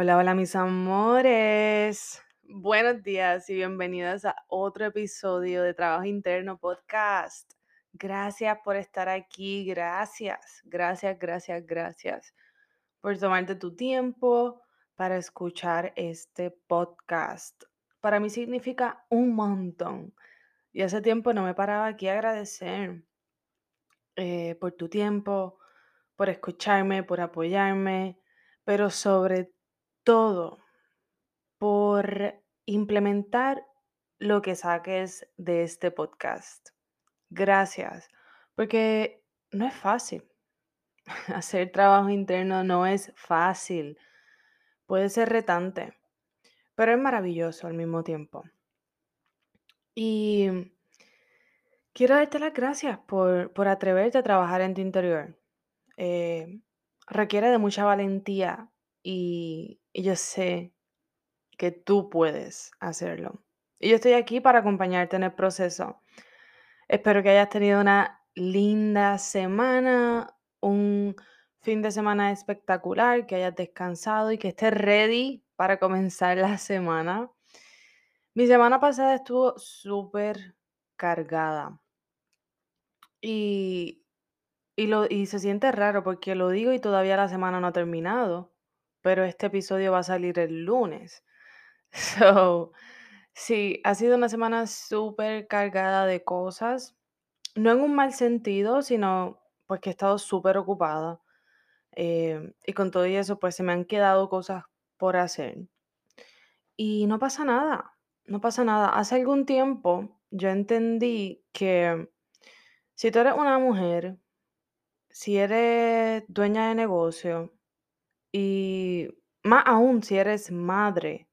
Hola, hola mis amores. Buenos días y bienvenidas a otro episodio de Trabajo Interno Podcast. Gracias por estar aquí, gracias, gracias, gracias, gracias por tomarte tu tiempo para escuchar este podcast. Para mí significa un montón y hace tiempo no me paraba aquí a agradecer eh, por tu tiempo, por escucharme, por apoyarme, pero sobre todo por implementar lo que saques de este podcast. Gracias, porque no es fácil. Hacer trabajo interno no es fácil. Puede ser retante, pero es maravilloso al mismo tiempo. Y quiero darte las gracias por, por atreverte a trabajar en tu interior. Eh, requiere de mucha valentía y, yo sé que tú puedes hacerlo. Y yo estoy aquí para acompañarte en el proceso. Espero que hayas tenido una linda semana, un fin de semana espectacular, que hayas descansado y que estés ready para comenzar la semana. Mi semana pasada estuvo súper cargada. Y, y, lo, y se siente raro porque lo digo y todavía la semana no ha terminado pero este episodio va a salir el lunes. So, sí, ha sido una semana súper cargada de cosas, no en un mal sentido, sino pues que he estado súper ocupada. Eh, y con todo eso, pues se me han quedado cosas por hacer. Y no pasa nada, no pasa nada. Hace algún tiempo yo entendí que si tú eres una mujer, si eres dueña de negocio, y más aún si eres madre,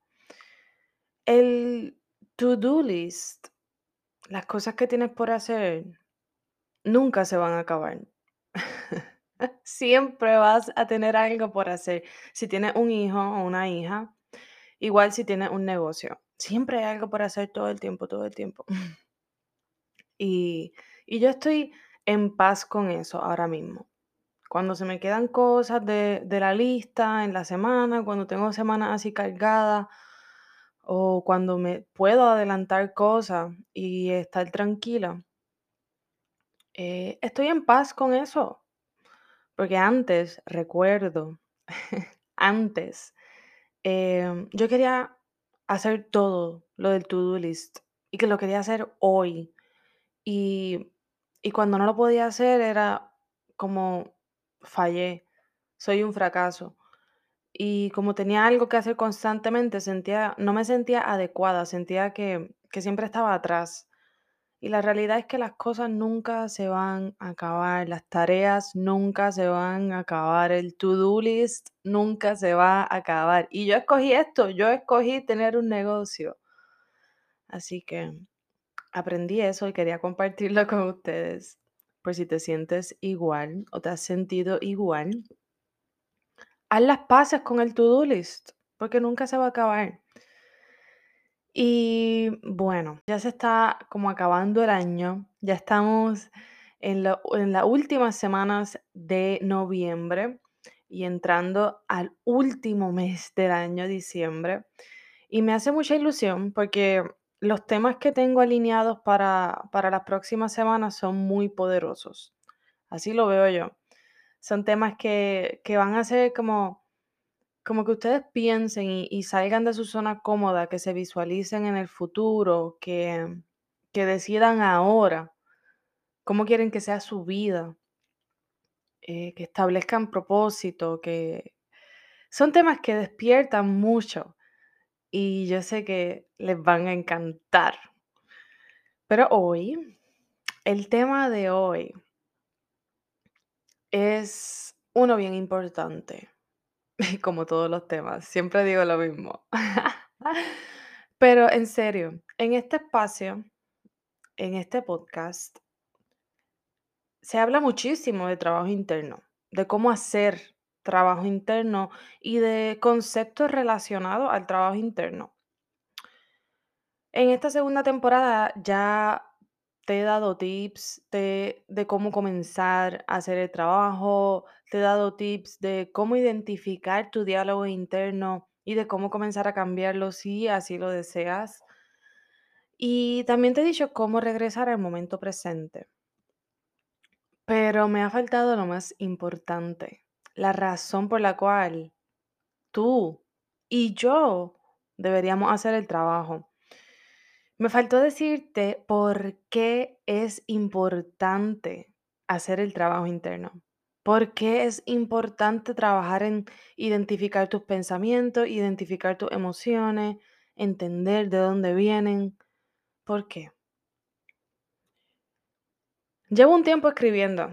el to-do list, las cosas que tienes por hacer, nunca se van a acabar. Siempre vas a tener algo por hacer. Si tienes un hijo o una hija, igual si tienes un negocio, siempre hay algo por hacer todo el tiempo, todo el tiempo. Y, y yo estoy en paz con eso ahora mismo. Cuando se me quedan cosas de, la lista en la semana, cuando tengo semanas así cargadas, o cuando me puedo adelantar cosas y estar tranquila, eh, estoy en paz con eso. Porque antes, recuerdo, antes, em, yo quería hacer todo lo del to-do list y que lo quería hacer hoy. Y, y cuando no lo podía hacer era como fallé, soy un fracaso. y como tenía algo que hacer constantemente, sentía, no me sentía adecuada, sentía que, que siempre estaba atrás. Y la realidad es que las cosas nunca se van a acabar, las tareas nunca se van a acabar, el to-do list nunca se va a acabar. Y yo escogí esto, yo escogí tener un negocio. Así que aprendí eso y quería compartirlo con ustedes. Por si te sientes igual o te has sentido igual, haz las paces con el to-do list, porque nunca se va a acabar. Y bueno, ya se está como acabando el año, ya estamos en, en las últimas semanas de noviembre y entrando al último mes del año, diciembre. Y me hace mucha ilusión porque los temas que tengo alineados para, para las próximas semanas son muy poderosos. Así lo veo yo. Son temas que, que van a ser como como que ustedes piensen y, salgan de su zona cómoda, que se visualicen en el futuro, que, que decidan ahora cómo quieren que sea su vida, eh, que establezcan propósito, que son temas que despiertan mucho y yo sé que les van a encantar. Pero hoy, el tema de hoy es uno bien importante. Como todos los temas, siempre digo lo mismo. Pero en serio, en este espacio, en este podcast, se habla muchísimo de trabajo interno, de cómo hacer trabajo interno y de conceptos relacionados al trabajo interno. En esta segunda temporada ya te he dado tips de, cómo comenzar a hacer el trabajo, te he dado tips de cómo identificar tu diálogo interno y de cómo comenzar a cambiarlo si así lo deseas. Y también te he dicho cómo regresar al momento presente. Pero me ha faltado lo más importante, la razón por la cual tú y yo deberíamos hacer el trabajo. Me faltó decirte por qué es importante hacer el trabajo interno. ¿Por qué es importante trabajar en identificar tus pensamientos, identificar tus emociones, entender de dónde vienen? ¿Por qué? Llevo un tiempo escribiendo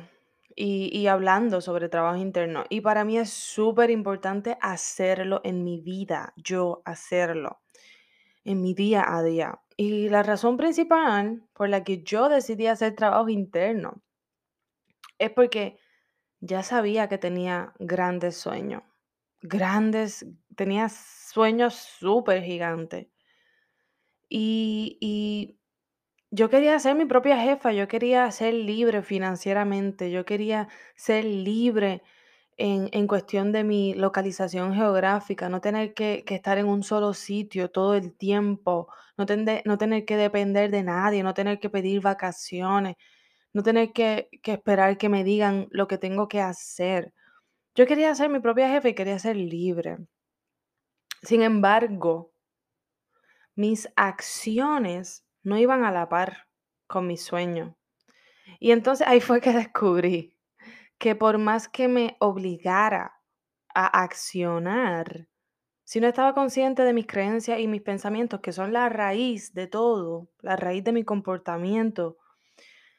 y, hablando sobre trabajo interno y para mí es súper importante hacerlo en mi vida, yo hacerlo en mi día a día. Y la razón principal por la que yo decidí hacer trabajo interno es porque ya sabía que tenía grandes sueños, grandes, tenía sueños súper gigantes. Y, y yo quería ser mi propia jefa, yo quería ser libre financieramente, yo quería ser libre en, en cuestión de mi localización geográfica, no tener que, que estar en un solo sitio todo el tiempo, no, no tener que depender de nadie, no tener que pedir vacaciones, no tener que, que esperar que me digan lo que tengo que hacer. Yo quería ser mi propia jefa y quería ser libre. Sin embargo, mis acciones no iban a la par con mis sueños. Y entonces ahí fue que descubrí que por más que me obligara a accionar, si no estaba consciente de mis creencias y mis pensamientos, que son la raíz de todo, la raíz de mi comportamiento,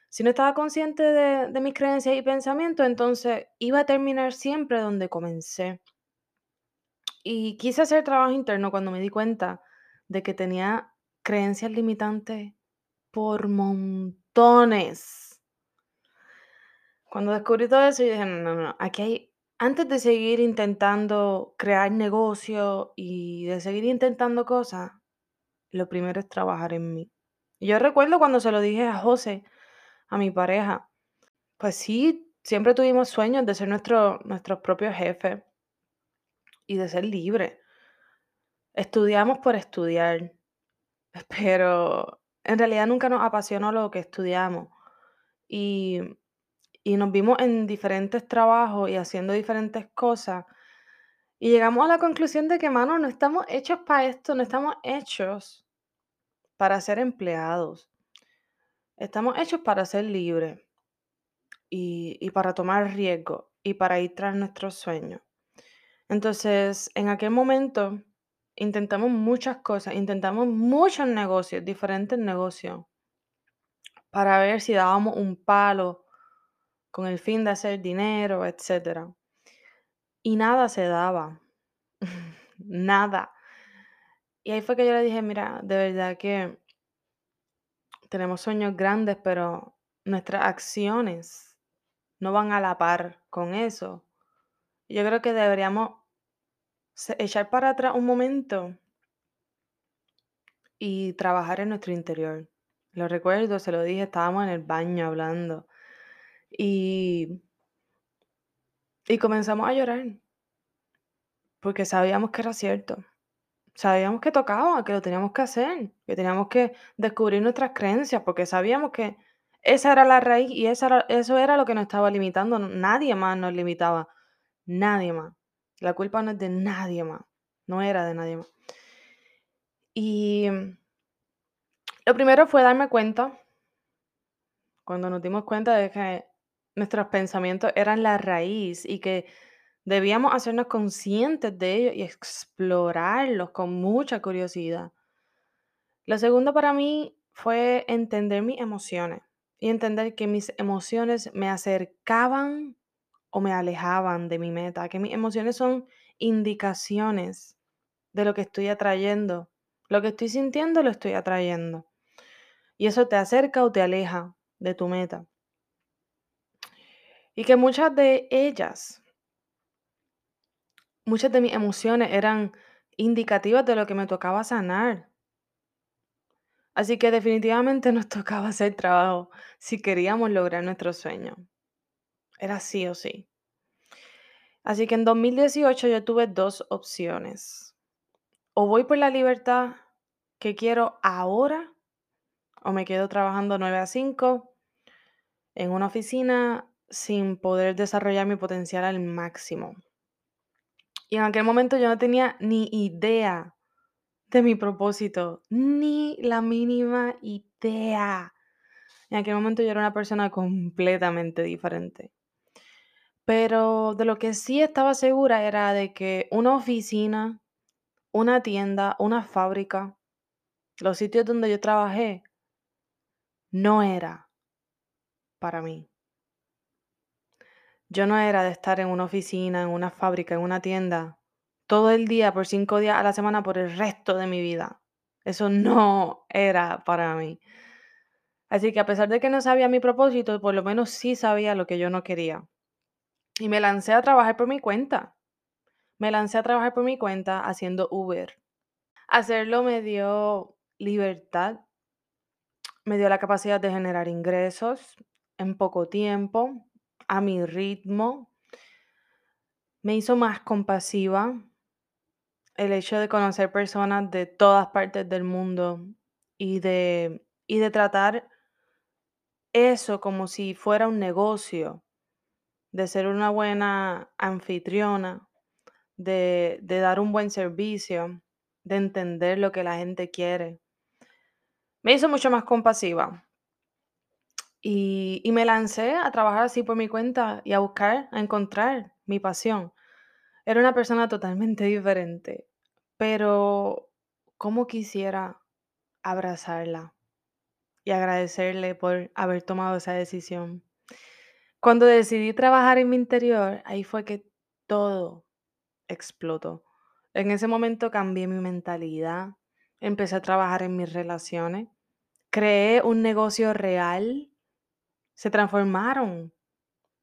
si no estaba consciente de, de mis creencias y pensamientos, entonces iba a terminar siempre donde comencé. Y quise hacer trabajo interno cuando me di cuenta de que tenía creencias limitantes por montones. Cuando descubrí todo eso, yo dije, no, no, no, aquí hay, antes de seguir intentando crear negocio y de seguir intentando cosas, lo primero es trabajar en mí. Yo recuerdo cuando se lo dije a José, a mi pareja, pues sí, siempre tuvimos sueños de ser nuestro, nuestros propios jefes y de ser libres. Estudiamos por estudiar, pero en realidad nunca nos apasionó lo que estudiamos. Y, y nos vimos en diferentes trabajos y haciendo diferentes cosas. Y llegamos a la conclusión de que, mano, no estamos hechos para esto, no estamos hechos para ser empleados. Estamos hechos para ser libres y, y para tomar riesgo y para ir tras nuestros sueños. Entonces, en aquel momento intentamos muchas cosas, intentamos muchos negocios, diferentes negocios, para ver si dábamos un palo con el fin de hacer dinero, etcétera. Y nada se daba. nada. Y ahí fue que yo le dije, mira, de verdad que tenemos sueños grandes, pero nuestras acciones no van a la par con eso. Yo creo que deberíamos echar para atrás un momento y trabajar en nuestro interior. Lo recuerdo, se lo dije, estábamos en el baño hablando y, y comenzamos a llorar porque sabíamos que era cierto. Sabíamos que tocaba, que lo teníamos que hacer, que teníamos que descubrir nuestras creencias, porque sabíamos que esa era la raíz y esa era- eso era lo que nos estaba limitando. Nadie más nos limitaba, nadie más. La culpa no es de nadie más, no era de nadie más. Y mm, lo primero fue darme cuenta, cuando nos dimos cuenta de que nuestros pensamientos eran la raíz y que debíamos hacernos conscientes de ellos y explorarlos con mucha curiosidad. Lo segundo para mí fue entender mis emociones y entender que mis emociones me acercaban o me alejaban de mi meta, que mis emociones son indicaciones de lo que estoy atrayendo. Lo que estoy sintiendo lo estoy atrayendo. Y eso te acerca o te aleja de tu meta. Y que muchas de ellas, muchas de mis emociones eran indicativas de lo que me tocaba sanar, Así que definitivamente nos tocaba hacer trabajo si queríamos lograr nuestro sueño. Era sí o sí. Así que en 2018 yo tuve dos opciones. O voy por la libertad que quiero ahora, o me quedo trabajando 9 a 5 en una oficina sin poder desarrollar mi potencial al máximo. Y en aquel momento yo no tenía ni idea de mi propósito, ni la mínima idea. En aquel momento yo era una persona completamente diferente. Pero de lo que sí estaba segura era de que una oficina, una tienda, una fábrica, los sitios donde yo trabajé, no era para mí. Yo no era de estar en una oficina, en una fábrica, en una tienda, todo el día, por cinco días a la semana, por el resto de mi vida. Eso no era para mí. Así que a pesar de que no sabía mi propósito, por lo menos sí sabía lo que yo no quería. Y me lancé a trabajar por mi cuenta. Me lancé a trabajar por mi cuenta haciendo Uber. Hacerlo me dio libertad, me dio la capacidad de generar ingresos en poco tiempo, a mi ritmo. Me hizo más compasiva el hecho de conocer personas de todas partes del mundo y de, y de tratar eso como si fuera un negocio, de ser una buena anfitriona, de, dar un buen servicio, de entender lo que la gente quiere. Me hizo mucho más compasiva y me lancé a trabajar así por mi cuenta y a buscar, a encontrar mi pasión. Era una persona totalmente diferente, pero cómo quisiera abrazarla y agradecerle por haber tomado esa decisión. Cuando decidí trabajar en mi interior, ahí fue que todo explotó. En ese momento cambié mi mentalidad, empecé a trabajar en mis relaciones, creé un negocio real, se transformaron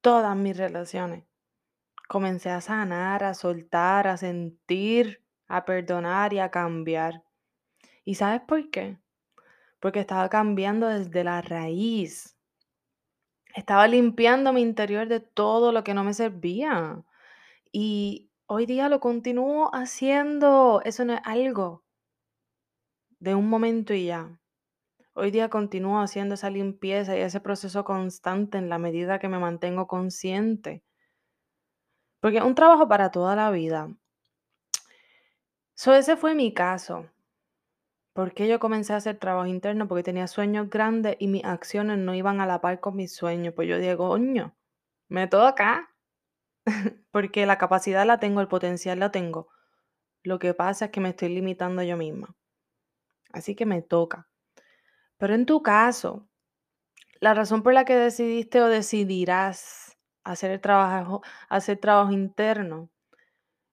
todas mis relaciones. Comencé a sanar, a soltar, a sentir, a perdonar y a cambiar. ¿Y sabes por qué? Porque estaba cambiando desde la raíz. Estaba limpiando mi interior de todo lo que no me servía. Y hoy día lo continúo haciendo. Eso no es algo de un momento y ya. Hoy día continúo haciendo esa limpieza y ese proceso constante en la medida que me mantengo consciente. Porque es un trabajo para toda la vida. So, ese fue mi caso. ¿Por qué yo comencé a hacer trabajo interno? Porque tenía sueños grandes y mis acciones no iban a la par con mis sueños. Pues yo digo, coño, me toca. porque la capacidad la tengo, el potencial la tengo. Lo que pasa es que me estoy limitando yo misma. Así que me toca. Pero en tu caso, la razón por la que decidiste o decidirás hacer el trabajo, hacer trabajo interno,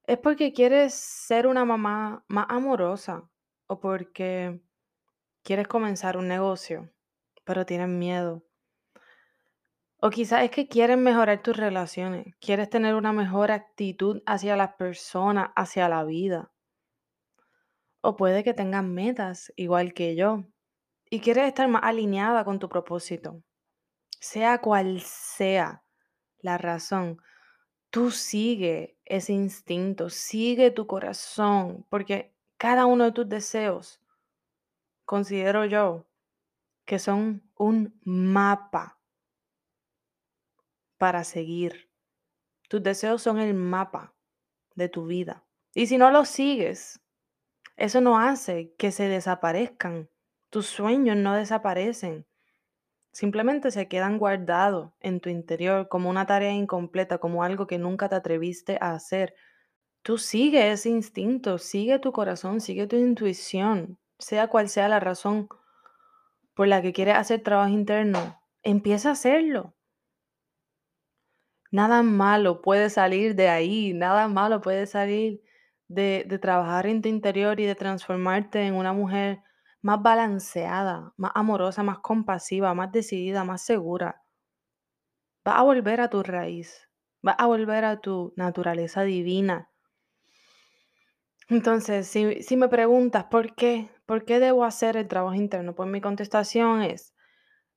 es porque quieres ser una mamá más amorosa o porque quieres comenzar un negocio, pero tienes miedo. O quizás es que quieres mejorar tus relaciones, quieres tener una mejor actitud hacia las personas, hacia la vida. O puede que tengas metas igual que yo y quieres estar más alineada con tu propósito. Sea cual sea la razón, tú sigue ese instinto, sigue tu corazón, porque cada uno de tus deseos, considero yo, que son un mapa para seguir. Tus deseos son el mapa de tu vida. Y si no los sigues, eso no hace que se desaparezcan. Tus sueños no desaparecen. Simplemente se quedan guardados en tu interior como una tarea incompleta, como algo que nunca te atreviste a hacer. Tú sigue ese instinto, sigue tu corazón, sigue tu intuición, sea cual sea la razón por la que quieres hacer trabajo interno, empieza a hacerlo. Nada malo puede salir de ahí, nada malo puede salir de, de trabajar en tu interior y de transformarte en una mujer más balanceada, más amorosa, más compasiva, más decidida, más segura. Vas a volver a tu raíz, vas a volver a tu naturaleza divina. Entonces, si, me preguntas por qué, por qué debo hacer el trabajo interno, pues mi contestación es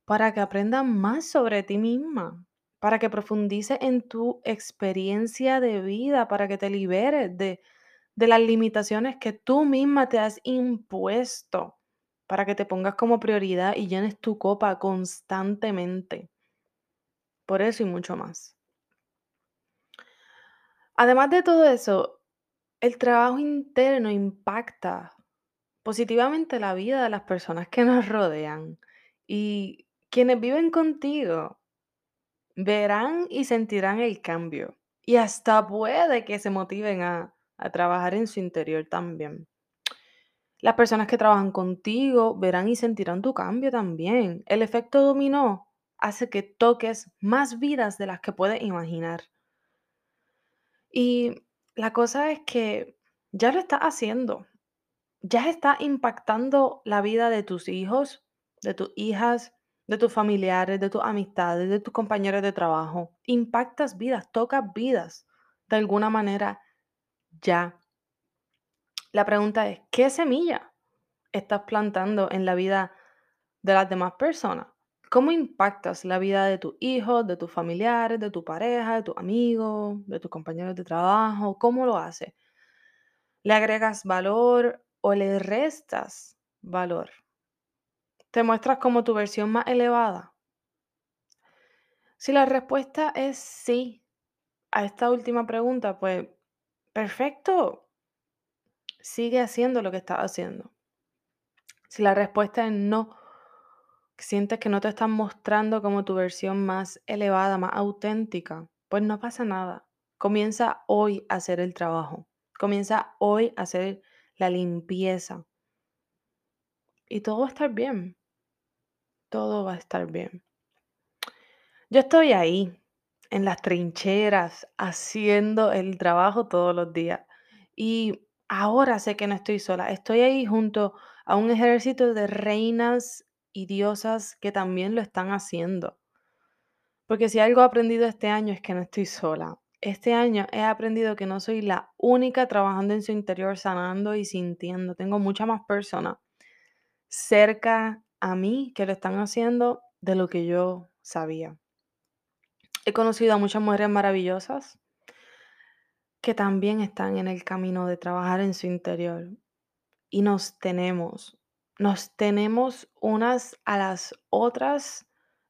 para que aprendas más sobre ti misma, para que profundices en tu experiencia de vida, para que te liberes de, de las limitaciones que tú misma te has impuesto, para que te pongas como prioridad y llenes tu copa constantemente. Por eso y mucho más. Además de todo eso, el trabajo interno impacta positivamente la vida de las personas que nos rodean y quienes viven contigo verán y sentirán el cambio y hasta puede que se motiven a, trabajar en su interior también. Las personas que trabajan contigo verán y sentirán tu cambio también. El efecto dominó hace que toques más vidas de las que puedes imaginar. Y la cosa es que ya lo estás haciendo. Ya está impactando la vida de tus hijos, de tus hijas, de tus familiares, de tus amistades, de tus compañeros de trabajo. Impactas vidas, tocas vidas de alguna manera ya. La pregunta es, ¿qué semilla estás plantando en la vida de las demás personas? ¿Cómo impactas la vida de tus hijos, de tus familiares, de tu pareja, de tus amigos, de tus compañeros de trabajo? ¿Cómo lo haces? ¿Le agregas valor o le restas valor? ¿Te muestras como tu versión más elevada? Si la respuesta es sí a esta última pregunta, pues perfecto. Sigue haciendo lo que estás haciendo. Si la respuesta es no, sientes que no te están mostrando como tu versión más elevada, más auténtica, pues no pasa nada. Comienza hoy a hacer el trabajo. Comienza hoy a hacer la limpieza. Y todo va a estar bien. Todo va a estar bien. Yo estoy ahí, en las trincheras, haciendo el trabajo todos los días. Y ahora sé que no estoy sola. Estoy ahí junto a un ejército de reinas y diosas que también lo están haciendo. Porque si algo he aprendido este año es que no estoy sola. Este año he aprendido que no soy la única trabajando en su interior, sanando y sintiendo. Tengo muchas más personas cerca a mí que lo están haciendo de lo que yo sabía. He conocido a muchas mujeres maravillosas que también están en el camino de trabajar en su interior. Y nos tenemos, nos tenemos unas a las otras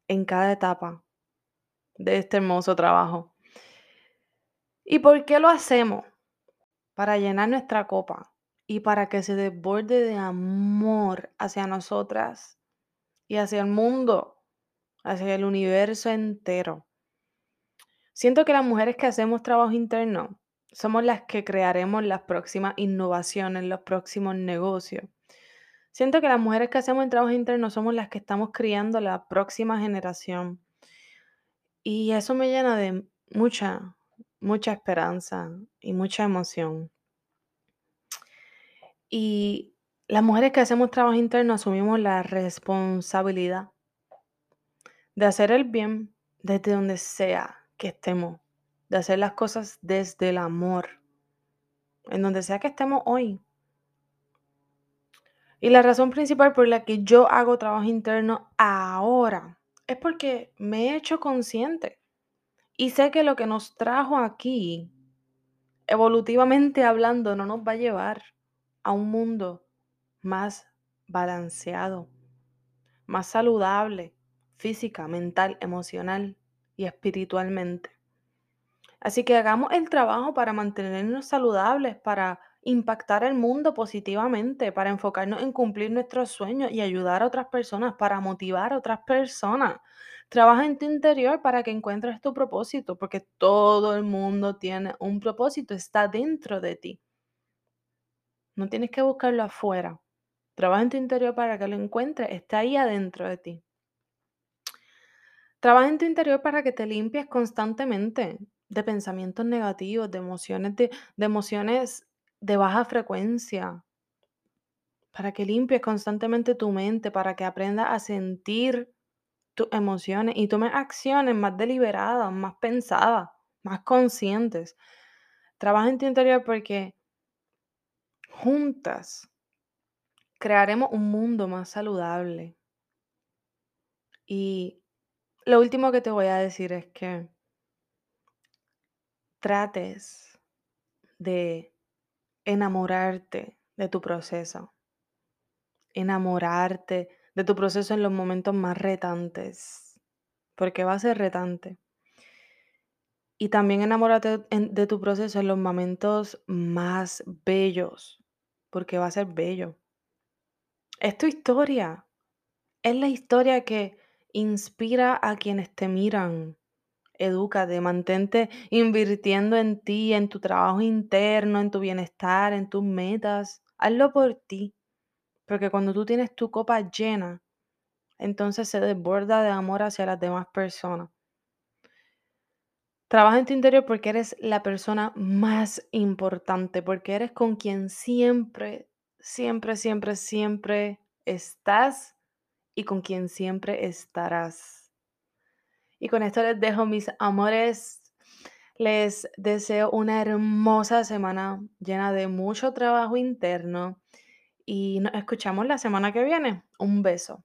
en cada etapa de este hermoso trabajo. ¿Y por qué lo hacemos? Para llenar nuestra copa y para que se desborde de amor hacia nosotras y hacia el mundo, hacia el universo entero. Siento que las mujeres que hacemos trabajo interno somos las que crearemos las próximas innovaciones, los próximos negocios. Siento que las mujeres que hacemos el trabajo interno somos las que estamos criando la próxima generación. Y eso me llena de mucha, mucha esperanza y mucha emoción. Y las mujeres que hacemos trabajo interno asumimos la responsabilidad de hacer el bien desde donde sea que estemos, de hacer las cosas desde el amor, en donde sea que estemos hoy. Y la razón principal por la que yo hago trabajo interno ahora es porque me he hecho consciente y sé que lo que nos trajo aquí, evolutivamente hablando, no nos va a llevar a un mundo más balanceado, más saludable, física, mental, emocional y espiritualmente. Así que hagamos el trabajo para mantenernos saludables, para impactar el mundo positivamente, para enfocarnos en cumplir nuestros sueños y ayudar a otras personas, para motivar a otras personas. Trabaja en tu interior para que encuentres tu propósito, porque todo el mundo tiene un propósito, está dentro de ti. No tienes que buscarlo afuera. Trabaja en tu interior para que lo encuentres, está ahí adentro de ti. Trabaja en tu interior para que te limpies constantemente de pensamientos negativos, de emociones de, de emociones de baja frecuencia, para que limpies constantemente tu mente, para que aprendas a sentir tus emociones y tomes acciones más deliberadas, más pensadas, más conscientes. Trabaja en tu interior porque juntas crearemos un mundo más saludable. Y lo último que te voy a decir es que trates de enamorarte de tu proceso. Enamorarte de tu proceso en los momentos más retantes, porque va a ser retante. Y también enamórate de tu proceso en los momentos más bellos, porque va a ser bello. Es tu historia. Es la historia que Inspira a quienes te miran. Edúcate, mantente invirtiendo en ti, en tu trabajo interno, en tu bienestar, en tus metas. Hazlo por ti. Porque cuando tú tienes tu copa llena, entonces se desborda de amor hacia las demás personas. Trabaja en tu interior porque eres la persona más importante, porque eres con quien siempre, siempre, siempre, siempre estás y con quien siempre estarás. Y con esto les dejo mis amores. Les deseo una hermosa semana llena de mucho trabajo interno y nos escuchamos la semana que viene. Un beso.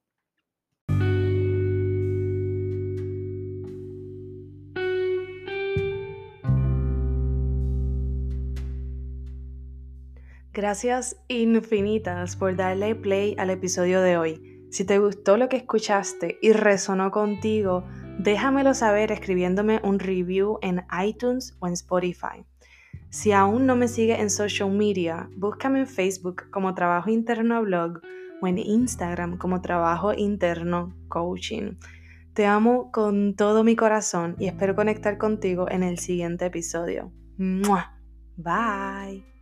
Gracias infinitas por darle play al episodio de hoy. Si te gustó lo que escuchaste y resonó contigo, déjamelo saber escribiéndome un review en iTunes o en Spotify. Si aún no me sigues en social media, búscame en Facebook como Trabajo Interno Blog o en Instagram como Trabajo Interno Coaching. Te amo con todo mi corazón y espero conectar contigo en el siguiente episodio. Bye.